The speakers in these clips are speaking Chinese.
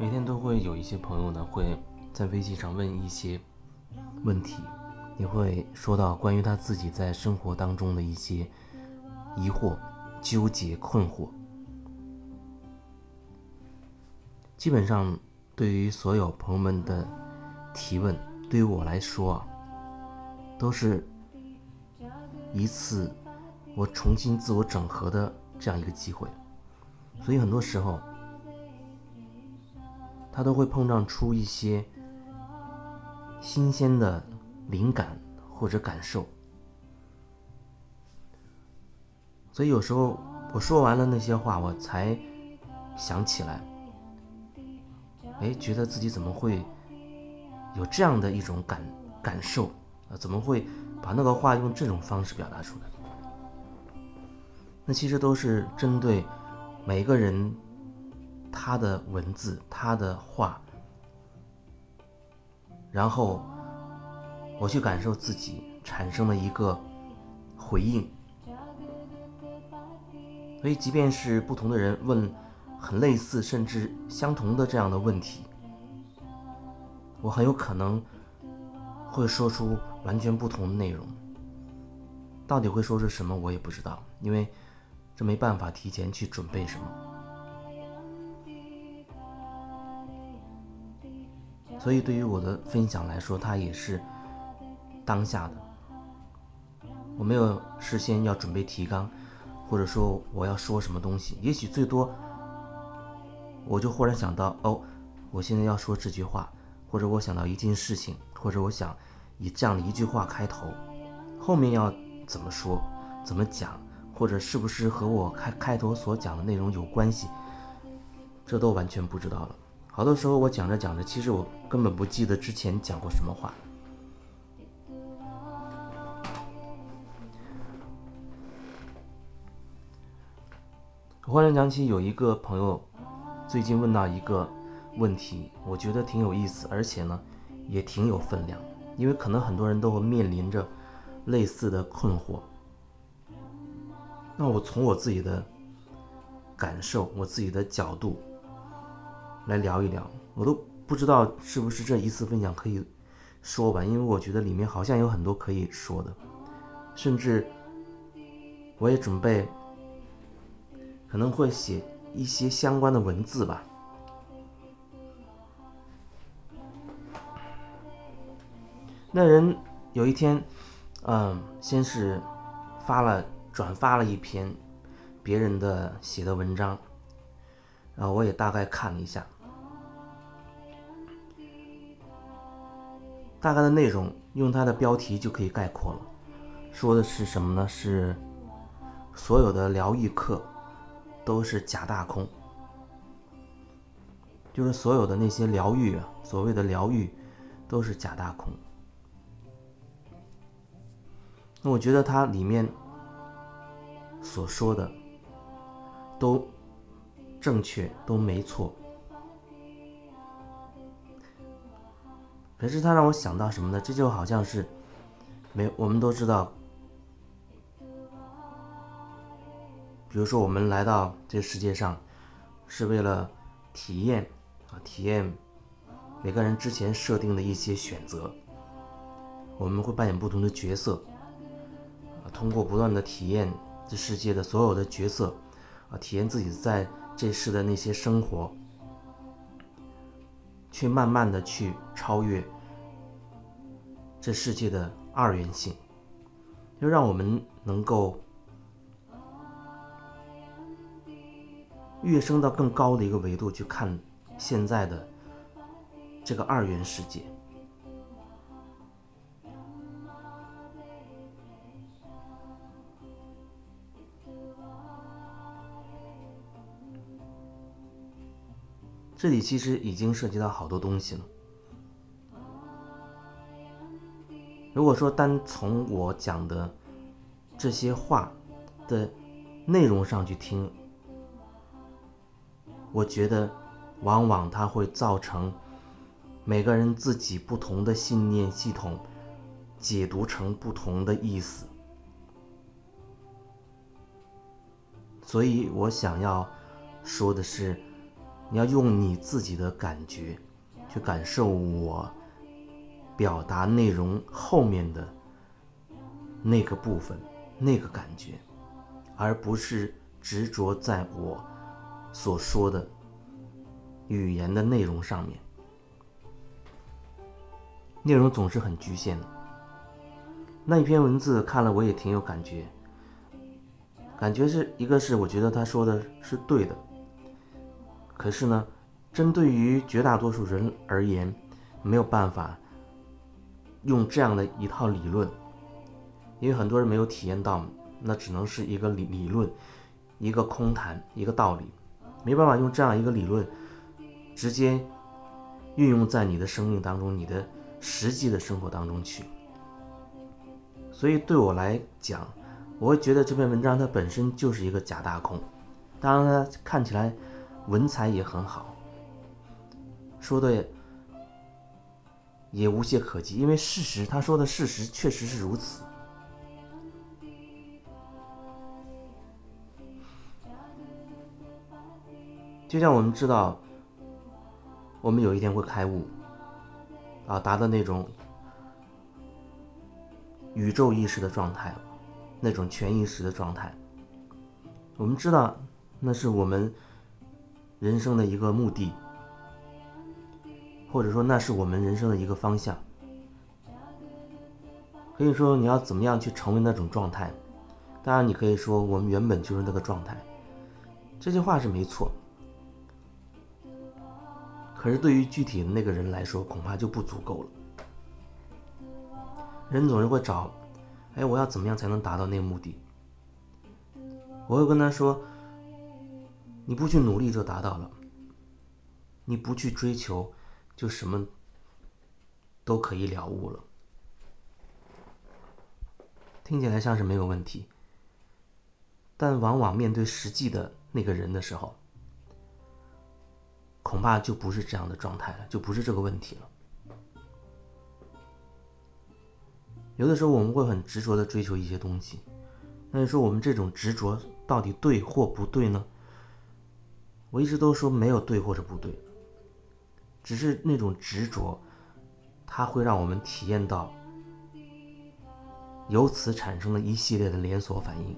每天都会有一些朋友呢会在微信上问一些问题，也会说到关于他自己在生活当中的一些疑惑、纠结、困惑。基本上，对于所有朋友们的提问，对于我来说啊，都是一次我重新自我整合的这样一个机会。所以很多时候，他都会碰撞出一些新鲜的灵感或者感受。所以有时候我说完了那些话，我才想起来，哎，觉得自己怎么会有这样的一种感感受啊？怎么会把那个话用这种方式表达出来？那其实都是针对。每个人，他的文字，他的话，然后我去感受自己产生了一个回应。所以，即便是不同的人问很类似甚至相同的这样的问题，我很有可能会说出完全不同的内容。到底会说出什么，我也不知道，因为。这没办法提前去准备什么，所以对于我的分享来说，它也是当下的。我没有事先要准备提纲，或者说我要说什么东西，也许最多我就忽然想到，哦，我现在要说这句话，或者我想到一件事情，或者我想以这样的一句话开头，后面要怎么说，怎么讲。或者是不是和我开开头所讲的内容有关系？这都完全不知道了。好多时候我讲着讲着，其实我根本不记得之前讲过什么话。忽然想起有一个朋友最近问到一个问题，我觉得挺有意思，而且呢也挺有分量，因为可能很多人都会面临着类似的困惑。那我从我自己的感受，我自己的角度来聊一聊，我都不知道是不是这一次分享可以说完，因为我觉得里面好像有很多可以说的，甚至我也准备可能会写一些相关的文字吧。那人有一天，嗯，先是发了。转发了一篇别人的写的文章，然后我也大概看了一下，大概的内容用它的标题就可以概括了。说的是什么呢？是所有的疗愈课都是假大空，就是所有的那些疗愈啊，所谓的疗愈都是假大空。那我觉得它里面。所说的都正确，都没错。可是他让我想到什么呢？这就好像是没我们都知道，比如说我们来到这世界上是为了体验啊，体验每个人之前设定的一些选择，我们会扮演不同的角色啊，通过不断的体验。这世界的所有的角色，啊，体验自己在这世的那些生活，去慢慢的去超越这世界的二元性，要让我们能够跃升到更高的一个维度去看现在的这个二元世界。这里其实已经涉及到好多东西了。如果说单从我讲的这些话的内容上去听，我觉得往往它会造成每个人自己不同的信念系统解读成不同的意思，所以我想要说的是。你要用你自己的感觉，去感受我表达内容后面的那个部分、那个感觉，而不是执着在我所说的语言的内容上面。内容总是很局限的。那一篇文字看了我也挺有感觉，感觉是一个是我觉得他说的是对的，可是呢。针对于绝大多数人而言，没有办法用这样的一套理论，因为很多人没有体验到，那只能是一个理理论，一个空谈，一个道理，没办法用这样一个理论直接运用在你的生命当中，你的实际的生活当中去。所以对我来讲，我会觉得这篇文章它本身就是一个假大空，当然它看起来文采也很好。说的也无懈可击，因为事实，他说的事实确实是如此。就像我们知道，我们有一天会开悟，啊，达到那种宇宙意识的状态，那种全意识的状态。我们知道，那是我们人生的一个目的。或者说，那是我们人生的一个方向。可以说，你要怎么样去成为那种状态？当然，你可以说我们原本就是那个状态。这句话是没错。可是，对于具体的那个人来说，恐怕就不足够了。人总是会找，哎，我要怎么样才能达到那个目的？我会跟他说：“你不去努力就达到了，你不去追求。”就什么都可以了悟了，听起来像是没有问题，但往往面对实际的那个人的时候，恐怕就不是这样的状态了，就不是这个问题了。有的时候我们会很执着的追求一些东西，那你说我们这种执着到底对或不对呢？我一直都说没有对或者不对。只是那种执着，它会让我们体验到由此产生的一系列的连锁反应。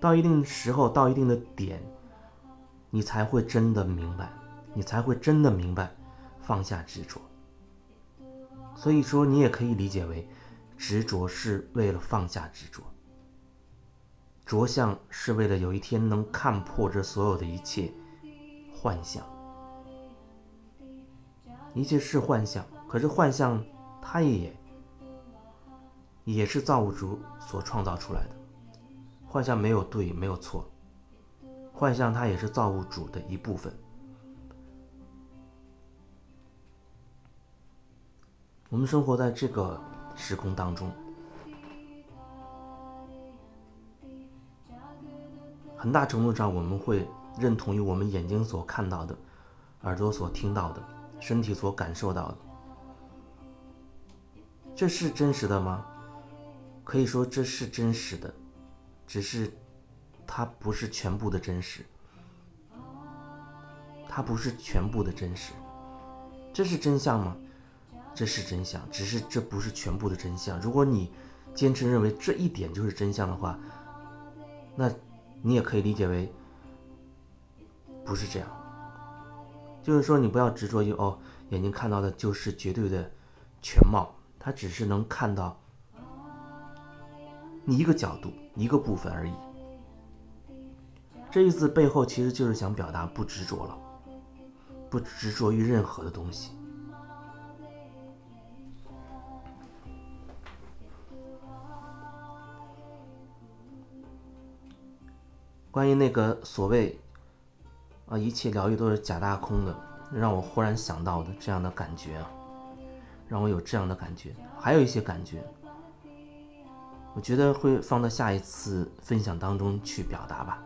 到一定时候，到一定的点，你才会真的明白，你才会真的明白放下执着。所以说，你也可以理解为，执着是为了放下执着，着相是为了有一天能看破这所有的一切幻想。一切是幻象，可是幻象，它也也是造物主所创造出来的。幻象没有对，没有错，幻象它也是造物主的一部分。我们生活在这个时空当中，很大程度上我们会认同于我们眼睛所看到的，耳朵所听到的。身体所感受到的，这是真实的吗？可以说这是真实的，只是它不是全部的真实，它不是全部的真实。这是真相吗？这是真相，只是这不是全部的真相。如果你坚持认为这一点就是真相的话，那你也可以理解为不是这样。就是说，你不要执着于哦，眼睛看到的就是绝对的全貌，它只是能看到你一个角度、一个部分而已。这一字背后其实就是想表达不执着了，不执着于任何的东西。关于那个所谓。啊，一切疗愈都是假大空的，让我忽然想到的这样的感觉啊，让我有这样的感觉，还有一些感觉，我觉得会放到下一次分享当中去表达吧。